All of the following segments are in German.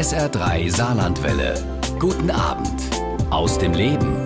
SR3 Saarlandwelle. Guten Abend aus dem Leben.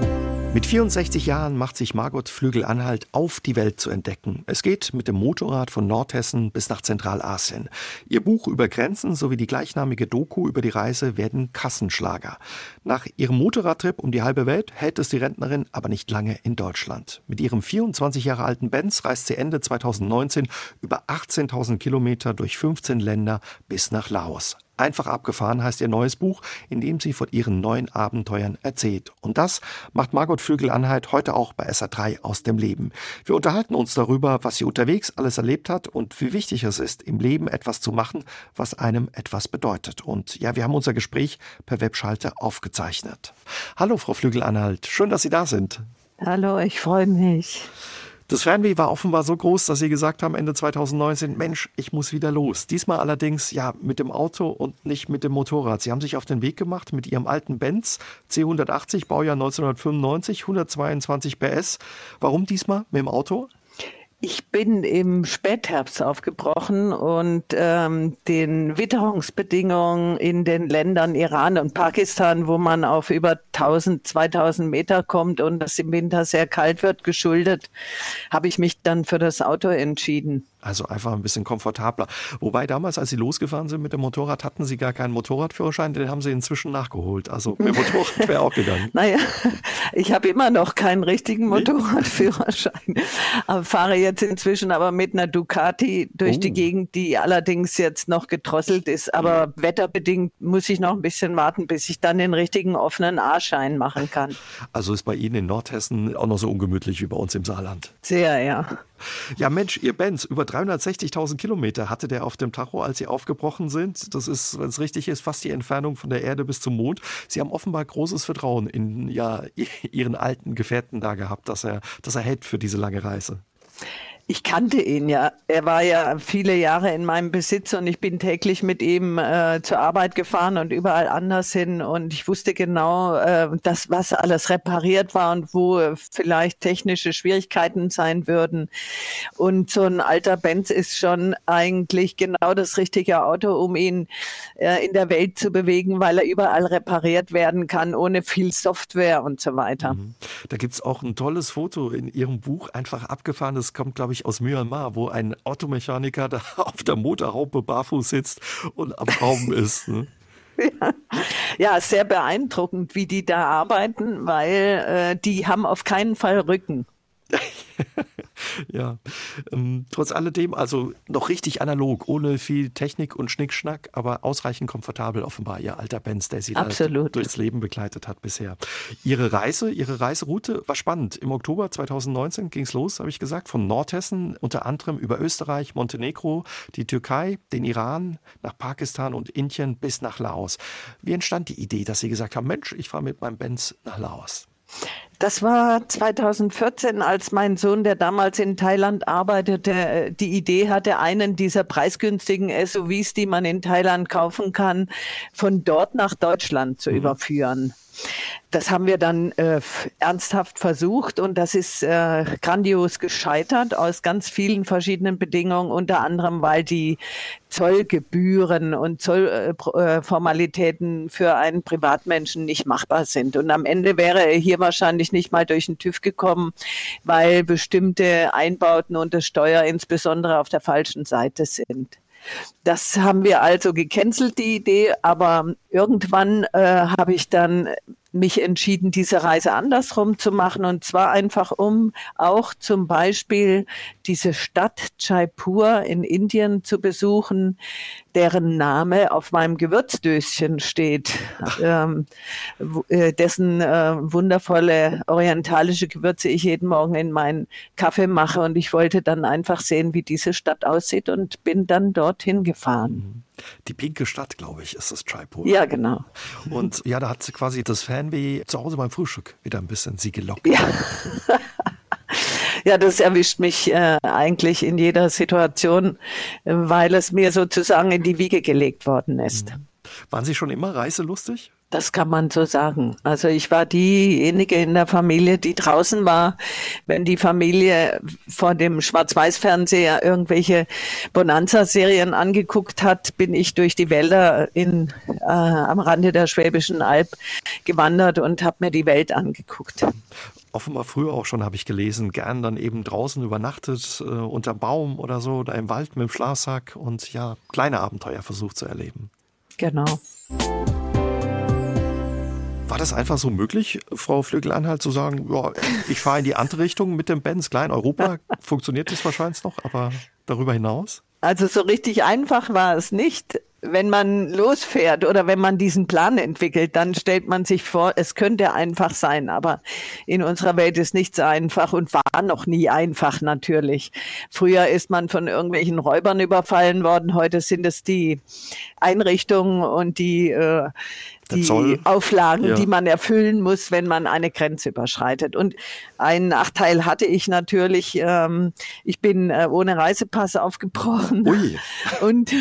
Mit 64 Jahren macht sich Margot Flügel-Anhalt auf, die Welt zu entdecken. Es geht mit dem Motorrad von Nordhessen bis nach Zentralasien. Ihr Buch über Grenzen sowie die gleichnamige Doku über die Reise werden Kassenschlager. Nach ihrem Motorradtrip um die halbe Welt hält es die Rentnerin aber nicht lange in Deutschland. Mit ihrem 24 Jahre alten Benz reist sie Ende 2019 über 18.000 Kilometer durch 15 Länder bis nach Laos. Einfach abgefahren heißt ihr neues Buch, in dem sie von ihren neuen Abenteuern erzählt. Und das macht Margot Vögel-Anhalt heute auch bei SA3 aus dem Leben. Wir unterhalten uns darüber, was sie unterwegs alles erlebt hat und wie wichtig es ist, im Leben etwas zu machen, was einem etwas bedeutet. Und ja, wir haben unser Gespräch per Webschalte aufgezeichnet. Hallo, Frau Flügel-Anhalt. Schön, dass Sie da sind. Hallo, ich freue mich. Das Fernweh war offenbar so groß, dass sie gesagt haben Ende 2019, Mensch, ich muss wieder los. Diesmal allerdings ja mit dem Auto und nicht mit dem Motorrad. Sie haben sich auf den Weg gemacht mit ihrem alten Benz C180, Baujahr 1995, 122 PS. Warum diesmal mit dem Auto? Ich bin im Spätherbst aufgebrochen und ähm, den Witterungsbedingungen in den Ländern Iran und Pakistan, wo man auf über 1000, 2000 Meter kommt und es im Winter sehr kalt wird, geschuldet, habe ich mich dann für das Auto entschieden. Also einfach ein bisschen komfortabler. Wobei damals, als Sie losgefahren sind mit dem Motorrad, hatten Sie gar keinen Motorradführerschein, den haben Sie inzwischen nachgeholt. Also mit Motorrad wäre auch gegangen. naja, ich habe immer noch keinen richtigen Motorradführerschein. aber fahre jetzt inzwischen aber mit einer Ducati durch oh. die Gegend, die allerdings jetzt noch gedrosselt ist. Aber mhm. wetterbedingt muss ich noch ein bisschen warten, bis ich dann den richtigen offenen A-Schein machen kann. Also ist bei Ihnen in Nordhessen auch noch so ungemütlich wie bei uns im Saarland. Sehr, ja. Ja, Mensch, Ihr Benz, über 360.000 Kilometer hatte der auf dem Tacho, als Sie aufgebrochen sind. Das ist, wenn es richtig ist, fast die Entfernung von der Erde bis zum Mond. Sie haben offenbar großes Vertrauen in ja, Ihren alten Gefährten da gehabt, dass er, dass er hält für diese lange Reise. Ich kannte ihn ja. Er war ja viele Jahre in meinem Besitz und ich bin täglich mit ihm äh, zur Arbeit gefahren und überall anders hin. Und ich wusste genau, äh, dass was alles repariert war und wo vielleicht technische Schwierigkeiten sein würden. Und so ein alter Benz ist schon eigentlich genau das richtige Auto, um ihn äh, in der Welt zu bewegen, weil er überall repariert werden kann, ohne viel Software und so weiter. Mhm. Da gibt's auch ein tolles Foto in Ihrem Buch, einfach abgefahren. Das kommt, glaube ich, ich, aus Myanmar, wo ein Automechaniker da auf der Motorhaube barfuß sitzt und am Raum ist. Ne? Ja. ja, sehr beeindruckend, wie die da arbeiten, weil äh, die haben auf keinen Fall Rücken. ja, ähm, trotz alledem, also noch richtig analog, ohne viel Technik und Schnickschnack, aber ausreichend komfortabel offenbar, Ihr alter Benz, der Sie Absolut. durchs Leben begleitet hat bisher. Ihre Reise, Ihre Reiseroute war spannend. Im Oktober 2019 ging es los, habe ich gesagt, von Nordhessen, unter anderem über Österreich, Montenegro, die Türkei, den Iran, nach Pakistan und Indien bis nach Laos. Wie entstand die Idee, dass Sie gesagt haben, Mensch, ich fahre mit meinem Benz nach Laos? Das war 2014, als mein Sohn, der damals in Thailand arbeitete, die Idee hatte, einen dieser preisgünstigen SUVs, die man in Thailand kaufen kann, von dort nach Deutschland zu mhm. überführen. Das haben wir dann äh, ernsthaft versucht und das ist äh, grandios gescheitert aus ganz vielen verschiedenen Bedingungen, unter anderem, weil die Zollgebühren und Zollformalitäten äh, für einen Privatmenschen nicht machbar sind. Und am Ende wäre er hier wahrscheinlich nicht mal durch den TÜV gekommen, weil bestimmte Einbauten und das Steuer insbesondere auf der falschen Seite sind. Das haben wir also gecancelt, die Idee, aber irgendwann äh, habe ich dann mich entschieden, diese Reise andersrum zu machen und zwar einfach um auch zum Beispiel diese Stadt Jaipur in Indien zu besuchen, deren Name auf meinem Gewürzdöschen steht, ähm, äh, dessen äh, wundervolle orientalische Gewürze ich jeden Morgen in meinen Kaffee mache und ich wollte dann einfach sehen, wie diese Stadt aussieht und bin dann dorthin gefahren. Mhm. Die pinke Stadt, glaube ich, ist das Jaipur. Ja, genau. Und ja, da hat quasi das Fanweh zu Hause beim Frühstück wieder ein bisschen sie gelockt. Ja. ja, das erwischt mich äh, eigentlich in jeder Situation, weil es mir sozusagen in die Wiege gelegt worden ist. Mhm. Waren Sie schon immer reiselustig? Das kann man so sagen. Also ich war diejenige in der Familie, die draußen war. Wenn die Familie vor dem Schwarz-Weiß-Fernseher irgendwelche Bonanza-Serien angeguckt hat, bin ich durch die Wälder in, äh, am Rande der Schwäbischen Alb gewandert und habe mir die Welt angeguckt offenbar früher auch schon, habe ich gelesen, gern dann eben draußen übernachtet, äh, unter Baum oder so, oder im Wald mit dem Schlafsack und ja, kleine Abenteuer versucht zu erleben. Genau. War das einfach so möglich, Frau Flügel-Anhalt, zu sagen, ja, ich fahre in die andere Richtung mit dem Benz, klein Europa, funktioniert das wahrscheinlich noch, aber darüber hinaus? Also so richtig einfach war es nicht wenn man losfährt oder wenn man diesen Plan entwickelt, dann stellt man sich vor, es könnte einfach sein. Aber in unserer Welt ist nichts einfach und war noch nie einfach natürlich. Früher ist man von irgendwelchen Räubern überfallen worden. Heute sind es die Einrichtungen und die äh, die Auflagen, ja. die man erfüllen muss, wenn man eine Grenze überschreitet. Und einen Nachteil hatte ich natürlich. Ähm, ich bin äh, ohne Reisepass aufgebrochen. Ui. Und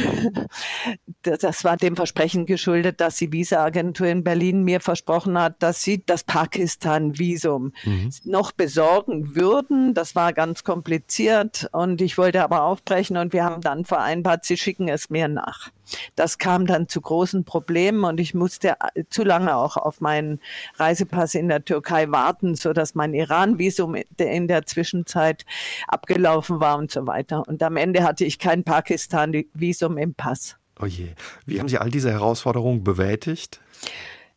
das war dem Versprechen geschuldet, dass die Visa-Agentur in Berlin mir versprochen hat, dass sie das Pakistan-Visum mhm. noch besorgen würden. Das war ganz kompliziert und ich wollte aber aufbrechen und wir haben dann vereinbart, sie schicken es mir nach. Das kam dann zu großen Problemen und ich musste zu lange auch auf meinen Reisepass in der Türkei warten, so dass mein Iran-Visum in der Zwischenzeit abgelaufen war und so weiter. Und am Ende hatte ich kein Pakistan-Visum im Pass. Oh je. Wie haben Sie all diese Herausforderungen bewältigt?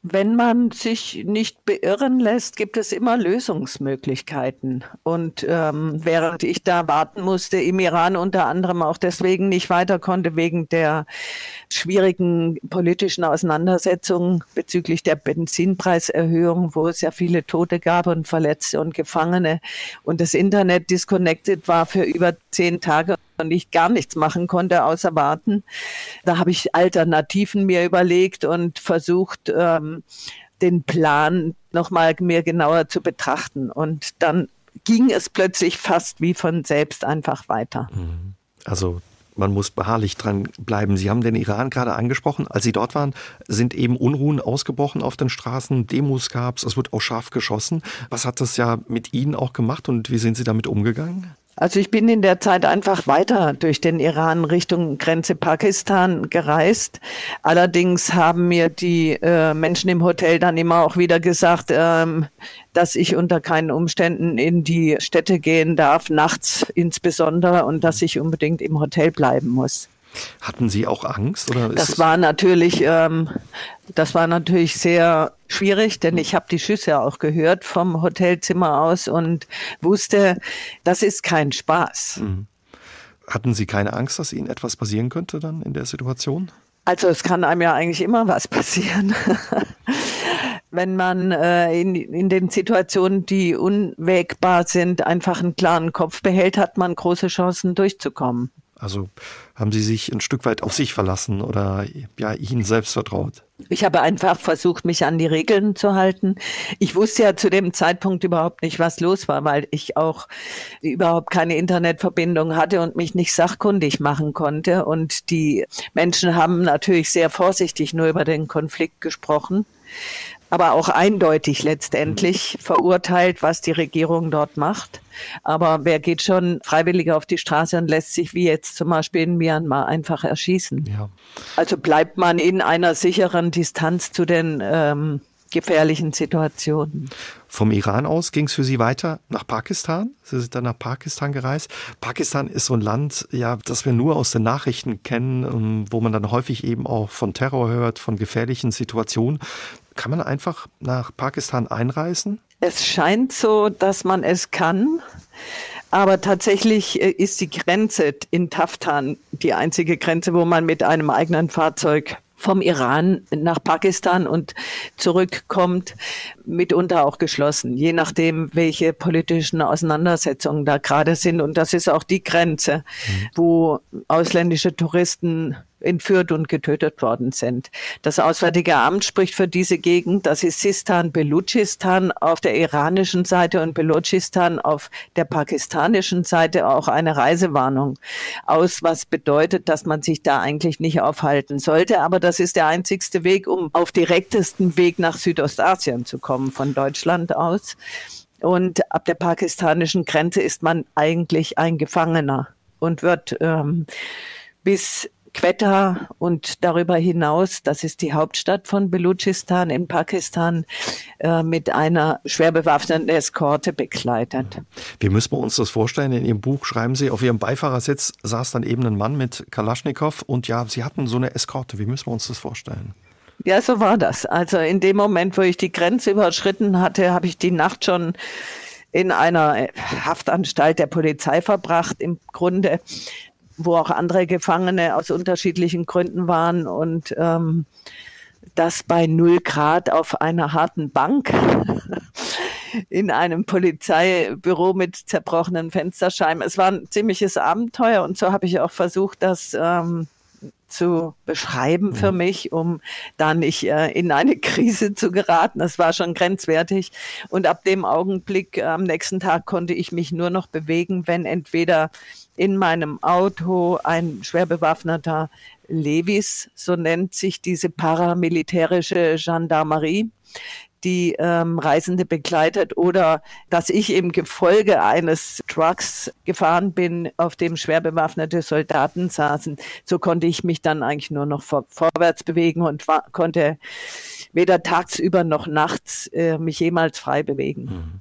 Wenn man sich nicht beirren lässt, gibt es immer Lösungsmöglichkeiten. Und ähm, während ich da warten musste, im Iran unter anderem auch deswegen nicht weiter konnte, wegen der schwierigen politischen Auseinandersetzungen bezüglich der Benzinpreiserhöhung, wo es ja viele Tote gab und Verletzte und Gefangene und das Internet disconnected war für über zehn Tage und ich gar nichts machen konnte außer warten. Da habe ich Alternativen mir überlegt und versucht, ähm, den Plan nochmal mir genauer zu betrachten. Und dann ging es plötzlich fast wie von selbst einfach weiter. Mhm. Also man muss beharrlich dran bleiben. Sie haben den Iran gerade angesprochen. Als Sie dort waren, sind eben Unruhen ausgebrochen auf den Straßen, Demos gab es, es wird auch scharf geschossen. Was hat das ja mit Ihnen auch gemacht und wie sind Sie damit umgegangen? Also ich bin in der Zeit einfach weiter durch den Iran Richtung Grenze Pakistan gereist. Allerdings haben mir die äh, Menschen im Hotel dann immer auch wieder gesagt, ähm, dass ich unter keinen Umständen in die Städte gehen darf, nachts insbesondere, und dass ich unbedingt im Hotel bleiben muss. Hatten Sie auch Angst? Oder das war natürlich, ähm, das war natürlich sehr schwierig, denn ich habe die Schüsse auch gehört vom Hotelzimmer aus und wusste, das ist kein Spaß. Mhm. Hatten Sie keine Angst, dass Ihnen etwas passieren könnte dann in der Situation? Also es kann einem ja eigentlich immer was passieren. Wenn man äh, in, in den Situationen, die unwägbar sind, einfach einen klaren Kopf behält, hat man große Chancen durchzukommen. Also haben Sie sich ein Stück weit auf sich verlassen oder ja, Ihnen selbst vertraut? Ich habe einfach versucht, mich an die Regeln zu halten. Ich wusste ja zu dem Zeitpunkt überhaupt nicht, was los war, weil ich auch überhaupt keine Internetverbindung hatte und mich nicht sachkundig machen konnte. Und die Menschen haben natürlich sehr vorsichtig nur über den Konflikt gesprochen aber auch eindeutig letztendlich verurteilt, was die Regierung dort macht. Aber wer geht schon freiwillig auf die Straße und lässt sich wie jetzt zum Beispiel in Myanmar einfach erschießen? Ja. Also bleibt man in einer sicheren Distanz zu den ähm, gefährlichen Situationen. Vom Iran aus ging es für Sie weiter nach Pakistan. Sie sind dann nach Pakistan gereist. Pakistan ist so ein Land, ja, das wir nur aus den Nachrichten kennen, ähm, wo man dann häufig eben auch von Terror hört, von gefährlichen Situationen. Kann man einfach nach Pakistan einreisen? Es scheint so, dass man es kann. Aber tatsächlich äh, ist die Grenze in Taftan die einzige Grenze, wo man mit einem eigenen Fahrzeug vom Iran nach Pakistan und zurückkommt, mitunter auch geschlossen, je nachdem, welche politischen Auseinandersetzungen da gerade sind. Und das ist auch die Grenze, mhm. wo ausländische Touristen entführt und getötet worden sind. Das Auswärtige Amt spricht für diese Gegend, das ist Sistan, Belutschistan auf der iranischen Seite und Belutschistan auf der pakistanischen Seite auch eine Reisewarnung aus, was bedeutet, dass man sich da eigentlich nicht aufhalten sollte. Aber das ist der einzigste Weg, um auf direktesten Weg nach Südostasien zu kommen von Deutschland aus. Und ab der pakistanischen Grenze ist man eigentlich ein Gefangener und wird ähm, bis Quetta und darüber hinaus, das ist die Hauptstadt von Belutschistan in Pakistan, äh, mit einer schwer bewaffneten Eskorte begleitet. Wie müssen wir uns das vorstellen? In Ihrem Buch schreiben Sie, auf Ihrem Beifahrersitz saß dann eben ein Mann mit Kalaschnikow und ja, Sie hatten so eine Eskorte. Wie müssen wir uns das vorstellen? Ja, so war das. Also in dem Moment, wo ich die Grenze überschritten hatte, habe ich die Nacht schon in einer Haftanstalt der Polizei verbracht, im Grunde, wo auch andere Gefangene aus unterschiedlichen Gründen waren und ähm, das bei null Grad auf einer harten Bank in einem Polizeibüro mit zerbrochenen Fensterscheiben. Es war ein ziemliches Abenteuer und so habe ich auch versucht, das ähm, zu beschreiben für mhm. mich, um da nicht äh, in eine Krise zu geraten. Das war schon grenzwertig. Und ab dem Augenblick äh, am nächsten Tag konnte ich mich nur noch bewegen, wenn entweder in meinem Auto ein schwer bewaffneter Levis, so nennt sich diese paramilitärische Gendarmerie, die ähm, Reisende begleitet oder dass ich im Gefolge eines Trucks gefahren bin, auf dem schwer bewaffnete Soldaten saßen. So konnte ich mich dann eigentlich nur noch vor, vorwärts bewegen und war, konnte weder tagsüber noch nachts äh, mich jemals frei bewegen. Mhm.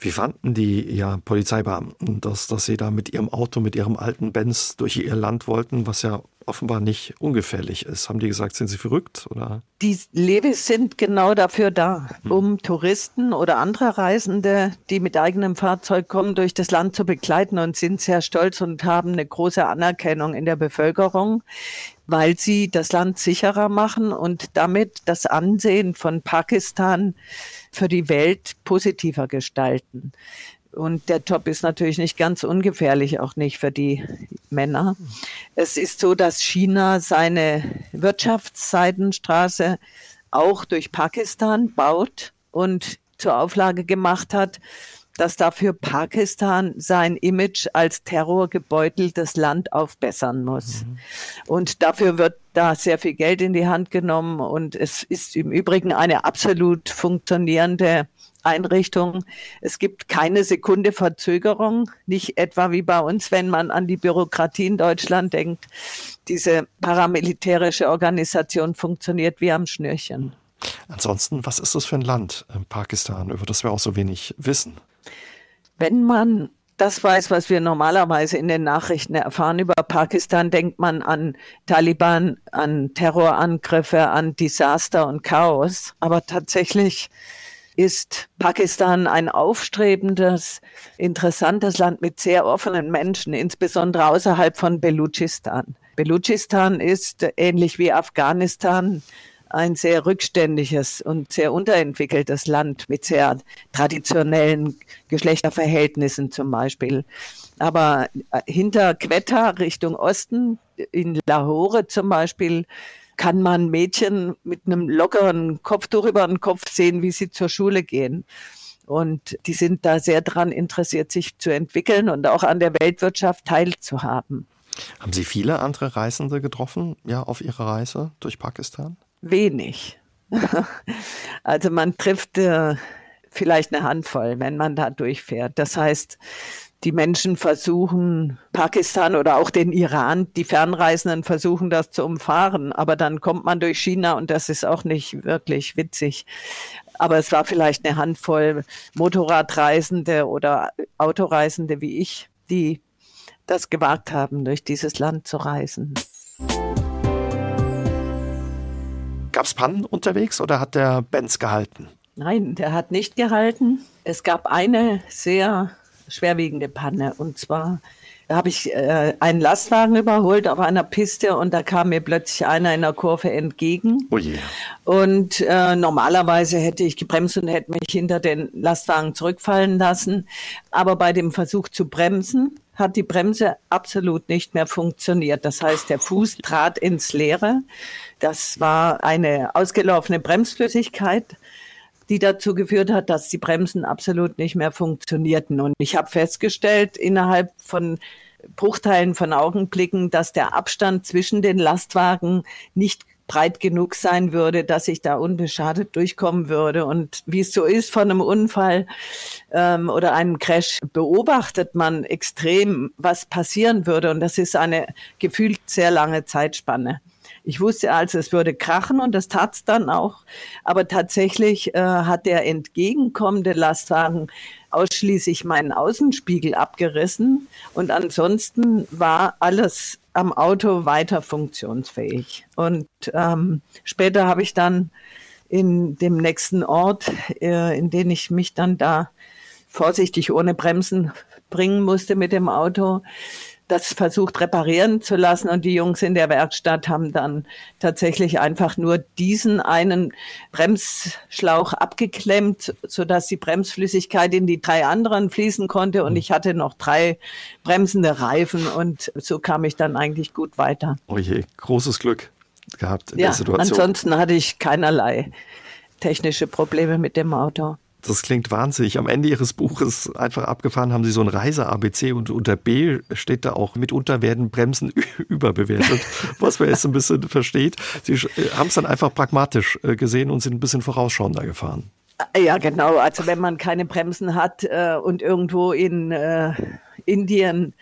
Wie fanden die ja, Polizeibeamten, dass, dass sie da mit ihrem Auto, mit ihrem alten Benz durch ihr Land wollten, was ja offenbar nicht ungefährlich ist. Haben die gesagt, sind sie verrückt? Oder? Die Levis sind genau dafür da, hm. um Touristen oder andere Reisende, die mit eigenem Fahrzeug kommen, durch das Land zu begleiten und sind sehr stolz und haben eine große Anerkennung in der Bevölkerung, weil sie das Land sicherer machen und damit das Ansehen von Pakistan für die Welt positiver gestalten. Und der Job ist natürlich nicht ganz ungefährlich, auch nicht für die Männer. Es ist so, dass China seine Wirtschaftsseidenstraße auch durch Pakistan baut und zur Auflage gemacht hat, dass dafür Pakistan sein Image als terrorgebeuteltes Land aufbessern muss. Mhm. Und dafür wird da sehr viel Geld in die Hand genommen und es ist im Übrigen eine absolut funktionierende Einrichtung. Es gibt keine Sekunde Verzögerung, nicht etwa wie bei uns, wenn man an die Bürokratie in Deutschland denkt. Diese paramilitärische Organisation funktioniert wie am Schnürchen. Ansonsten, was ist das für ein Land, in Pakistan, über das wir auch so wenig wissen? Wenn man das weiß, was wir normalerweise in den Nachrichten erfahren über Pakistan, denkt man an Taliban, an Terrorangriffe, an Desaster und Chaos. Aber tatsächlich ist Pakistan ein aufstrebendes, interessantes Land mit sehr offenen Menschen, insbesondere außerhalb von Belutschistan. Belutschistan ist ähnlich wie Afghanistan ein sehr rückständiges und sehr unterentwickeltes Land mit sehr traditionellen Geschlechterverhältnissen zum Beispiel. Aber hinter Quetta Richtung Osten, in Lahore zum Beispiel, kann man Mädchen mit einem lockeren Kopftuch über den Kopf sehen, wie sie zur Schule gehen. Und die sind da sehr daran interessiert, sich zu entwickeln und auch an der Weltwirtschaft teilzuhaben. Haben Sie viele andere Reisende getroffen, ja, auf Ihrer Reise durch Pakistan? Wenig. also man trifft äh, vielleicht eine Handvoll, wenn man da durchfährt. Das heißt, die Menschen versuchen, Pakistan oder auch den Iran, die Fernreisenden versuchen das zu umfahren, aber dann kommt man durch China und das ist auch nicht wirklich witzig. Aber es war vielleicht eine Handvoll Motorradreisende oder Autoreisende wie ich, die das gewagt haben, durch dieses Land zu reisen. Gab es Pannen unterwegs oder hat der Benz gehalten? Nein, der hat nicht gehalten. Es gab eine sehr schwerwiegende Panne. Und zwar habe ich äh, einen Lastwagen überholt auf einer Piste und da kam mir plötzlich einer in der Kurve entgegen. Oh je. Und äh, normalerweise hätte ich gebremst und hätte mich hinter den Lastwagen zurückfallen lassen. Aber bei dem Versuch zu bremsen, hat die Bremse absolut nicht mehr funktioniert. Das heißt, der Fuß trat ins Leere. Das war eine ausgelaufene Bremsflüssigkeit die dazu geführt hat, dass die Bremsen absolut nicht mehr funktionierten. Und ich habe festgestellt, innerhalb von Bruchteilen von Augenblicken, dass der Abstand zwischen den Lastwagen nicht breit genug sein würde, dass ich da unbeschadet durchkommen würde. Und wie es so ist von einem Unfall ähm, oder einem Crash, beobachtet man extrem, was passieren würde. Und das ist eine gefühlt sehr lange Zeitspanne. Ich wusste also, es würde krachen und das tat's dann auch. Aber tatsächlich äh, hat der entgegenkommende Lastwagen ausschließlich meinen Außenspiegel abgerissen und ansonsten war alles am Auto weiter funktionsfähig. Und ähm, später habe ich dann in dem nächsten Ort, äh, in den ich mich dann da vorsichtig ohne Bremsen bringen musste mit dem Auto, das versucht reparieren zu lassen und die Jungs in der Werkstatt haben dann tatsächlich einfach nur diesen einen Bremsschlauch abgeklemmt, so dass die Bremsflüssigkeit in die drei anderen fließen konnte und ich hatte noch drei bremsende Reifen und so kam ich dann eigentlich gut weiter. Oh je, großes Glück gehabt in ja, der Situation. Ansonsten hatte ich keinerlei technische Probleme mit dem Auto. Das klingt wahnsinnig. Am Ende Ihres Buches einfach abgefahren haben Sie so ein Reise-ABC und unter B steht da auch, mitunter werden Bremsen überbewertet, was man jetzt ein bisschen versteht. Sie äh, haben es dann einfach pragmatisch äh, gesehen und sind ein bisschen vorausschauender gefahren. Ja, genau. Also wenn man keine Bremsen hat äh, und irgendwo in äh, Indien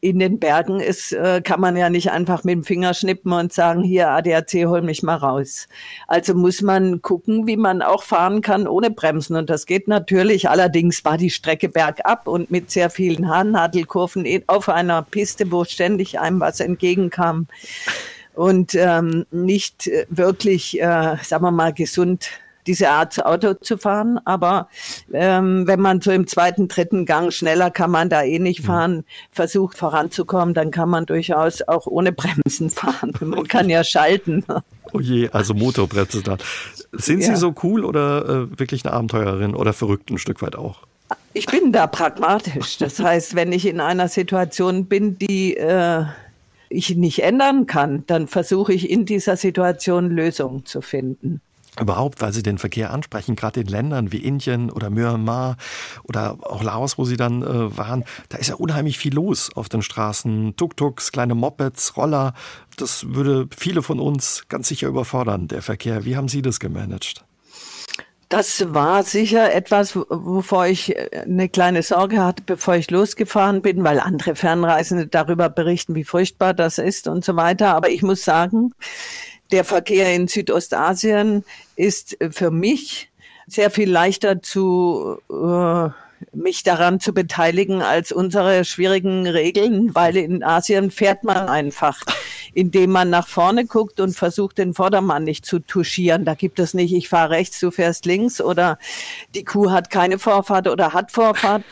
in den Bergen ist, äh, kann man ja nicht einfach mit dem Finger schnippen und sagen, hier ADAC, hol mich mal raus. Also muss man gucken, wie man auch fahren kann ohne Bremsen. Und das geht natürlich. Allerdings war die Strecke bergab und mit sehr vielen Haarnadelkurven auf einer Piste, wo ständig einem was entgegenkam und ähm, nicht wirklich, äh, sagen wir mal, gesund diese Art Auto zu fahren. Aber ähm, wenn man so im zweiten, dritten Gang schneller kann man da eh nicht mhm. fahren, versucht voranzukommen, dann kann man durchaus auch ohne Bremsen fahren. Man kann ja schalten. Oh je, also Motorbremse da. Sind Sie ja. so cool oder äh, wirklich eine Abenteurerin oder verrückt ein Stück weit auch? Ich bin da pragmatisch. Das heißt, wenn ich in einer Situation bin, die äh, ich nicht ändern kann, dann versuche ich in dieser Situation Lösungen zu finden überhaupt, weil Sie den Verkehr ansprechen, gerade in Ländern wie Indien oder Myanmar oder auch Laos, wo Sie dann äh, waren, da ist ja unheimlich viel los auf den Straßen. Tuk-Tuks, kleine Mopeds, Roller. Das würde viele von uns ganz sicher überfordern, der Verkehr. Wie haben Sie das gemanagt? Das war sicher etwas, wovor ich äh, eine kleine Sorge hatte, bevor ich losgefahren bin, weil andere Fernreisende darüber berichten, wie furchtbar das ist und so weiter. Aber ich muss sagen, der Verkehr in Südostasien ist für mich sehr viel leichter zu äh, mich daran zu beteiligen als unsere schwierigen Regeln, weil in Asien fährt man einfach, indem man nach vorne guckt und versucht, den Vordermann nicht zu touchieren. Da gibt es nicht, ich fahre rechts, du fährst links oder die Kuh hat keine Vorfahrt oder hat Vorfahrt,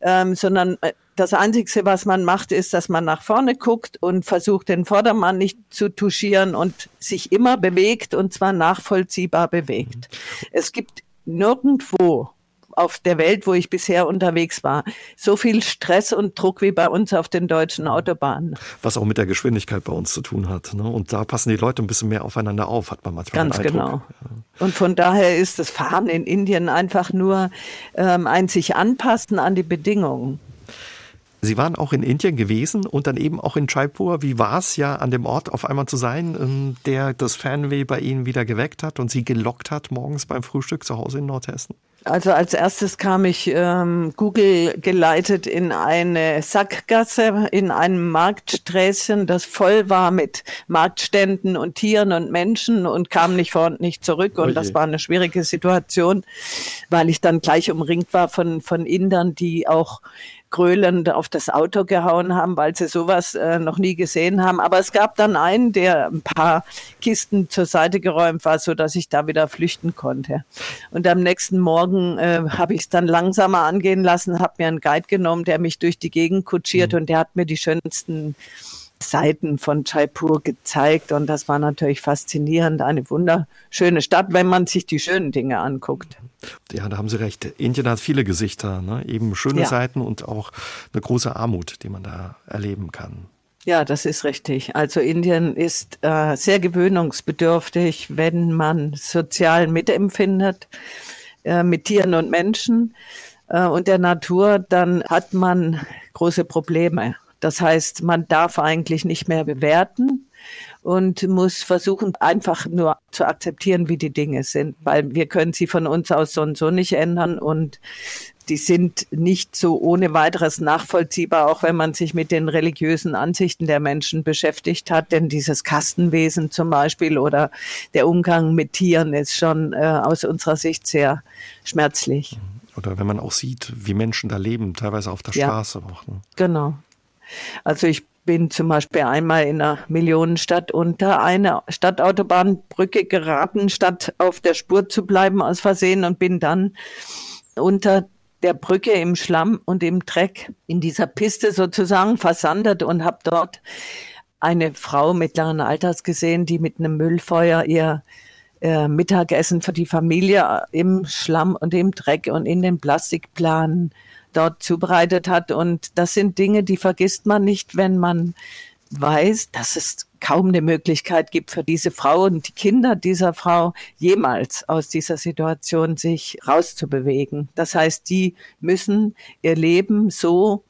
ähm, sondern äh, das Einzige, was man macht, ist, dass man nach vorne guckt und versucht, den Vordermann nicht zu touchieren und sich immer bewegt und zwar nachvollziehbar bewegt. Es gibt nirgendwo auf der Welt, wo ich bisher unterwegs war, so viel Stress und Druck wie bei uns auf den deutschen Autobahnen. Was auch mit der Geschwindigkeit bei uns zu tun hat. Ne? Und da passen die Leute ein bisschen mehr aufeinander auf, hat man manchmal Ganz genau. Und von daher ist das Fahren in Indien einfach nur ähm, ein sich anpassen an die Bedingungen. Sie waren auch in Indien gewesen und dann eben auch in Jaipur. Wie war es ja, an dem Ort auf einmal zu sein, ähm, der das Fernweh bei Ihnen wieder geweckt hat und Sie gelockt hat morgens beim Frühstück zu Hause in Nordhessen? Also als erstes kam ich ähm, Google geleitet in eine Sackgasse in einem Marktsträßchen, das voll war mit Marktständen und Tieren und Menschen und kam nicht vor und nicht zurück. Und oh das war eine schwierige Situation, weil ich dann gleich umringt war von, von Indern, die auch gröhlend auf das Auto gehauen haben, weil sie sowas äh, noch nie gesehen haben. Aber es gab dann einen, der ein paar Kisten zur Seite geräumt war, so dass ich da wieder flüchten konnte. Und am nächsten Morgen äh, habe ich es dann langsamer angehen lassen, habe mir einen Guide genommen, der mich durch die Gegend kutschiert mhm. und der hat mir die schönsten Seiten von Jaipur gezeigt und das war natürlich faszinierend, eine wunderschöne Stadt, wenn man sich die schönen Dinge anguckt. Ja, da haben Sie recht. Indien hat viele Gesichter, ne? eben schöne ja. Seiten und auch eine große Armut, die man da erleben kann. Ja, das ist richtig. Also Indien ist äh, sehr gewöhnungsbedürftig, wenn man sozial mitempfindet äh, mit Tieren und Menschen äh, und der Natur, dann hat man große Probleme. Das heißt, man darf eigentlich nicht mehr bewerten und muss versuchen, einfach nur zu akzeptieren, wie die Dinge sind, weil wir können sie von uns aus so und so nicht ändern und die sind nicht so ohne weiteres nachvollziehbar, auch wenn man sich mit den religiösen Ansichten der Menschen beschäftigt hat. Denn dieses Kastenwesen zum Beispiel oder der Umgang mit Tieren ist schon äh, aus unserer Sicht sehr schmerzlich. Oder wenn man auch sieht, wie Menschen da leben, teilweise auf der ja, Straße auch. Ne? Genau. Also ich bin zum Beispiel einmal in einer Millionenstadt unter eine Stadtautobahnbrücke geraten, statt auf der Spur zu bleiben aus Versehen und bin dann unter der Brücke im Schlamm und im Dreck in dieser Piste sozusagen versandet und habe dort eine Frau mittleren Alters gesehen, die mit einem Müllfeuer ihr äh, Mittagessen für die Familie im Schlamm und im Dreck und in den Plastikplanen dort zubereitet hat. Und das sind Dinge, die vergisst man nicht, wenn man weiß, dass es kaum eine Möglichkeit gibt für diese Frau und die Kinder dieser Frau jemals aus dieser Situation sich rauszubewegen. Das heißt, die müssen ihr Leben so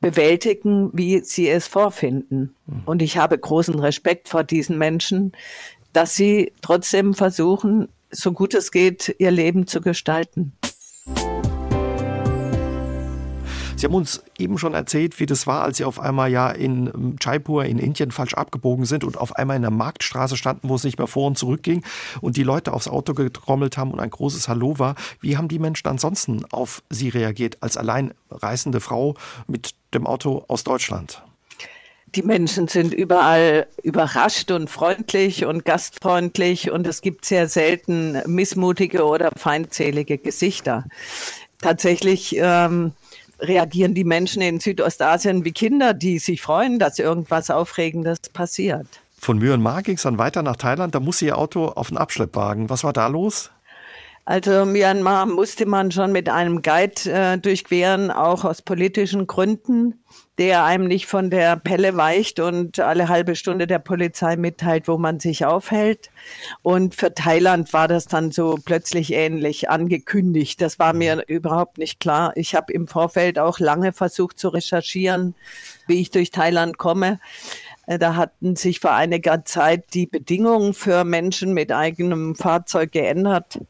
bewältigen, wie sie es vorfinden. Hm. Und ich habe großen Respekt vor diesen Menschen, dass sie trotzdem versuchen, so gut es geht, ihr Leben zu gestalten. Sie haben uns eben schon erzählt, wie das war, als Sie auf einmal ja in Jaipur in Indien falsch abgebogen sind und auf einmal in der Marktstraße standen, wo es nicht mehr vor und zurück ging und die Leute aufs Auto getrommelt haben und ein großes Hallo war. Wie haben die Menschen ansonsten auf Sie reagiert als alleinreisende Frau mit dem Auto aus Deutschland? die Menschen sind überall überrascht und freundlich und gastfreundlich und es gibt sehr selten missmutige oder feindselige Gesichter. Tatsächlich ähm, reagieren die Menschen in Südostasien wie Kinder, die sich freuen, dass irgendwas Aufregendes passiert. Von Myanmar ging es dann weiter nach Thailand. Da musste Ihr Auto auf den Abschleppwagen. Was war da los? Also Myanmar musste man schon mit einem Guide äh, durchqueren, auch aus politischen Gründen der einem nicht von der Pelle weicht und alle halbe Stunde der Polizei mitteilt, wo man sich aufhält. Und für Thailand war das dann so plötzlich ähnlich angekündigt. Das war mir überhaupt nicht klar. Ich habe im Vorfeld auch lange versucht zu recherchieren, wie ich durch Thailand komme. Äh, da hatten sich vor einiger Zeit die Bedingungen für Menschen mit eigenem Fahrzeug geändert.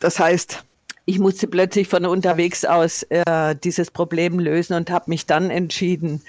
Das heißt, ich musste plötzlich von unterwegs aus äh, dieses Problem lösen und habe mich dann entschieden,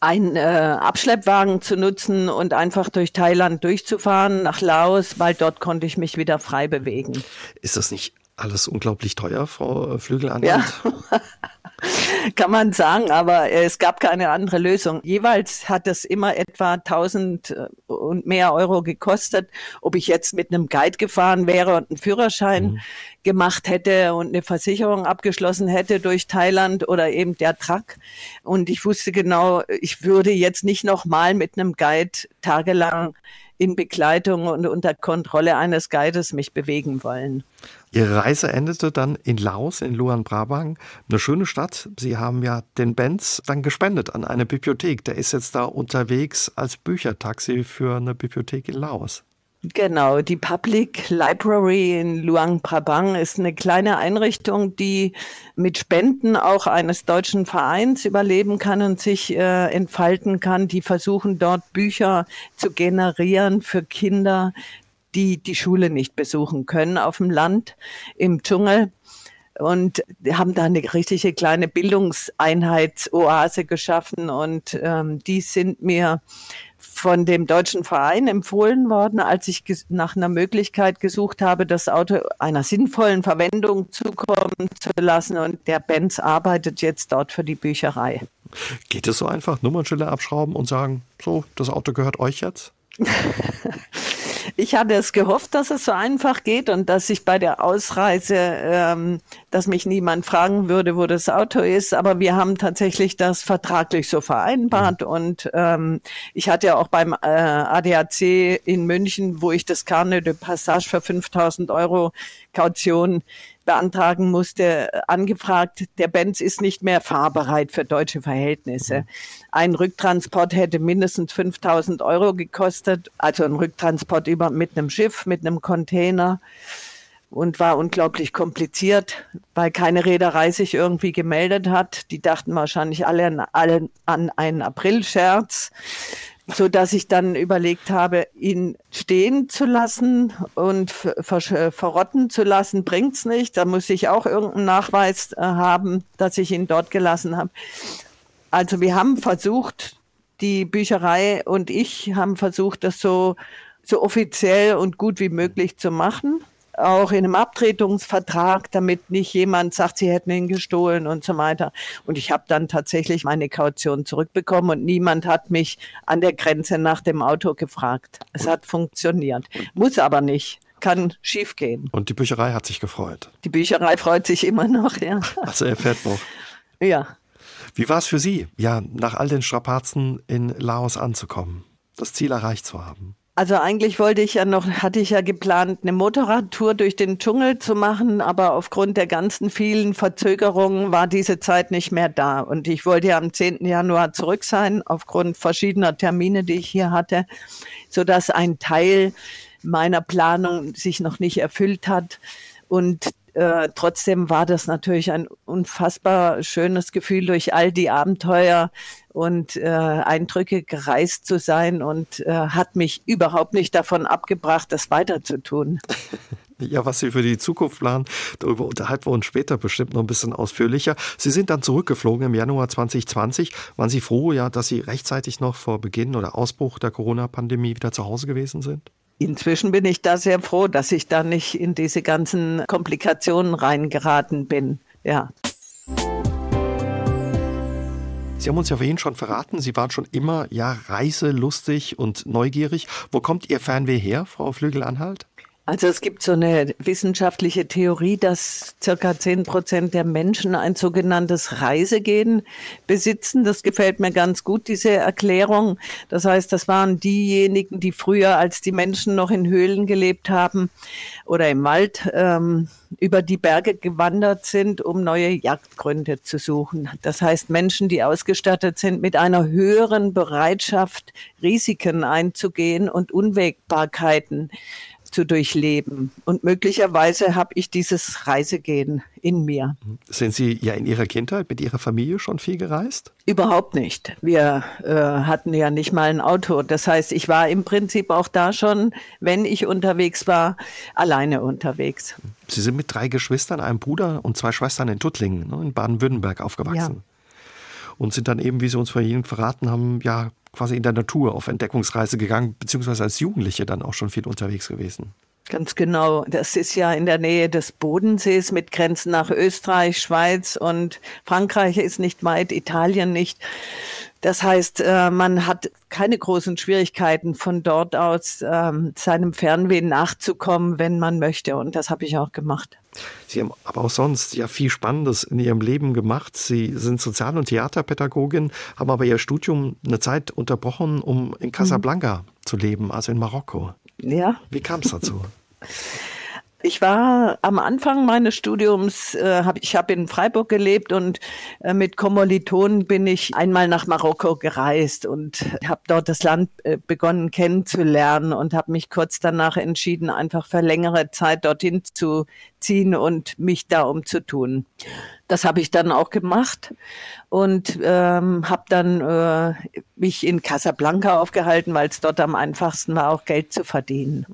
einen äh, Abschleppwagen zu nutzen und einfach durch Thailand durchzufahren nach Laos, weil dort konnte ich mich wieder frei bewegen. Ist das nicht alles unglaublich teuer, Frau flügel Ja. Kann man sagen, aber es gab keine andere Lösung. Jeweils hat es immer etwa 1000 äh, und mehr Euro gekostet. Ob ich jetzt mit einem Guide gefahren wäre und einen Führerschein mhm. gemacht hätte und eine Versicherung abgeschlossen hätte durch Thailand oder eben der Truck. Und ich wusste genau, ich würde jetzt nicht nochmal mit einem Guide tagelang in Begleitung und unter Kontrolle eines Guides mich bewegen wollen. Ihre Reise endete dann in Laos, in Luan Prabang, eine schöne Stadt. Sie haben ja den Benz dann gespendet an eine Bibliothek. Der ist jetzt da unterwegs als Büchertaxi für eine Bibliothek in Laos. Genau, die Public Library in Luang Prabang ist eine kleine Einrichtung, die mit Spenden auch eines deutschen Vereins überleben kann und sich äh, entfalten kann. Die versuchen dort Bücher zu generieren für Kinder, die die Schule nicht besuchen können auf dem Land, im Dschungel und haben da eine richtige kleine Bildungseinheitsoase geschaffen und ähm, die sind mir von dem deutschen Verein empfohlen worden, als ich nach einer Möglichkeit gesucht habe, das Auto einer sinnvollen Verwendung zukommen zu lassen. Und der Benz arbeitet jetzt dort für die Bücherei. Geht es so einfach? Nummernschilder abschrauben und sagen, so, das Auto gehört euch jetzt? ich hatte es gehofft, dass es so einfach geht und dass ich bei der Ausreise, ähm, dass mich niemand fragen würde, wo das Auto ist. Aber wir haben tatsächlich das vertraglich so vereinbart. Mhm. Und ähm, ich hatte ja auch beim äh, ADAC in München, wo ich das Carnet de Passage für 5000 Euro Kaution beantragen musste, angefragt, der Benz ist nicht mehr fahrbereit für deutsche Verhältnisse. Ein Rücktransport hätte mindestens 5000 Euro gekostet, also ein Rücktransport über, mit einem Schiff, mit einem Container und war unglaublich kompliziert, weil keine Reederei sich irgendwie gemeldet hat. Die dachten wahrscheinlich alle an, alle an einen Aprilscherz so dass ich dann überlegt habe, ihn stehen zu lassen und ver verrotten zu lassen, bringt's nicht. Da muss ich auch irgendeinen Nachweis äh, haben, dass ich ihn dort gelassen habe. Also wir haben versucht, die Bücherei und ich haben versucht, das so, so offiziell und gut wie möglich zu machen auch in einem Abtretungsvertrag, damit nicht jemand sagt, sie hätten ihn gestohlen und so weiter. Und ich habe dann tatsächlich meine Kaution zurückbekommen und niemand hat mich an der Grenze nach dem Auto gefragt. Es hat funktioniert. Muss aber nicht kann schiefgehen. Und die Bücherei hat sich gefreut. Die Bücherei freut sich immer noch, ja. Also er fährt noch. Ja. Wie war es für Sie, ja, nach all den Strapazen in Laos anzukommen, das Ziel erreicht zu haben? Also eigentlich wollte ich ja noch, hatte ich ja geplant, eine Motorradtour durch den Dschungel zu machen, aber aufgrund der ganzen vielen Verzögerungen war diese Zeit nicht mehr da. Und ich wollte ja am 10. Januar zurück sein, aufgrund verschiedener Termine, die ich hier hatte, sodass ein Teil meiner Planung sich noch nicht erfüllt hat. Und äh, trotzdem war das natürlich ein unfassbar schönes Gefühl, durch all die Abenteuer und äh, Eindrücke gereist zu sein und äh, hat mich überhaupt nicht davon abgebracht, das weiterzutun. Ja, was Sie für die Zukunft planen, darüber unterhalten wir uns später bestimmt noch ein bisschen ausführlicher. Sie sind dann zurückgeflogen im Januar 2020. Waren Sie froh, ja, dass Sie rechtzeitig noch vor Beginn oder Ausbruch der Corona-Pandemie wieder zu Hause gewesen sind? Inzwischen bin ich da sehr froh, dass ich da nicht in diese ganzen Komplikationen reingeraten bin. Ja. Sie haben uns ja vorhin schon verraten, Sie waren schon immer ja reiselustig und neugierig. Wo kommt Ihr Fernweh her, Frau Flügel-Anhalt? Also es gibt so eine wissenschaftliche Theorie, dass circa zehn Prozent der Menschen ein sogenanntes Reisegehen besitzen. Das gefällt mir ganz gut, diese Erklärung. Das heißt, das waren diejenigen, die früher, als die Menschen noch in Höhlen gelebt haben oder im Wald, ähm, über die Berge gewandert sind, um neue Jagdgründe zu suchen. Das heißt, Menschen, die ausgestattet sind mit einer höheren Bereitschaft, Risiken einzugehen und Unwägbarkeiten zu durchleben. Und möglicherweise habe ich dieses Reisegehen in mir. Sind Sie ja in Ihrer Kindheit mit Ihrer Familie schon viel gereist? Überhaupt nicht. Wir äh, hatten ja nicht mal ein Auto. Das heißt, ich war im Prinzip auch da schon, wenn ich unterwegs war, alleine unterwegs. Sie sind mit drei Geschwistern, einem Bruder und zwei Schwestern in Tuttlingen, ne, in Baden-Württemberg aufgewachsen. Und sind dann eben, wie Sie uns vorhin verraten haben, ja quasi in der Natur auf Entdeckungsreise gegangen, beziehungsweise als Jugendliche dann auch schon viel unterwegs gewesen. Ganz genau. Das ist ja in der Nähe des Bodensees mit Grenzen nach Österreich, Schweiz und Frankreich ist nicht weit, Italien nicht. Das heißt, äh, man hat keine großen Schwierigkeiten, von dort aus ähm, seinem Fernweh nachzukommen, wenn man möchte. Und das habe ich auch gemacht. Sie haben aber auch sonst ja viel Spannendes in Ihrem Leben gemacht. Sie sind Sozial- und Theaterpädagogin, haben aber Ihr Studium eine Zeit unterbrochen, um in Casablanca mhm. zu leben, also in Marokko. Ja. Wie kam es dazu? Ich war am Anfang meines Studiums, äh, hab, ich habe in Freiburg gelebt und äh, mit Kommilitonen bin ich einmal nach Marokko gereist und habe dort das Land äh, begonnen kennenzulernen und habe mich kurz danach entschieden, einfach für längere Zeit dorthin zu ziehen und mich da umzutun. Das habe ich dann auch gemacht und ähm, habe dann äh, mich in Casablanca aufgehalten, weil es dort am einfachsten war, auch Geld zu verdienen.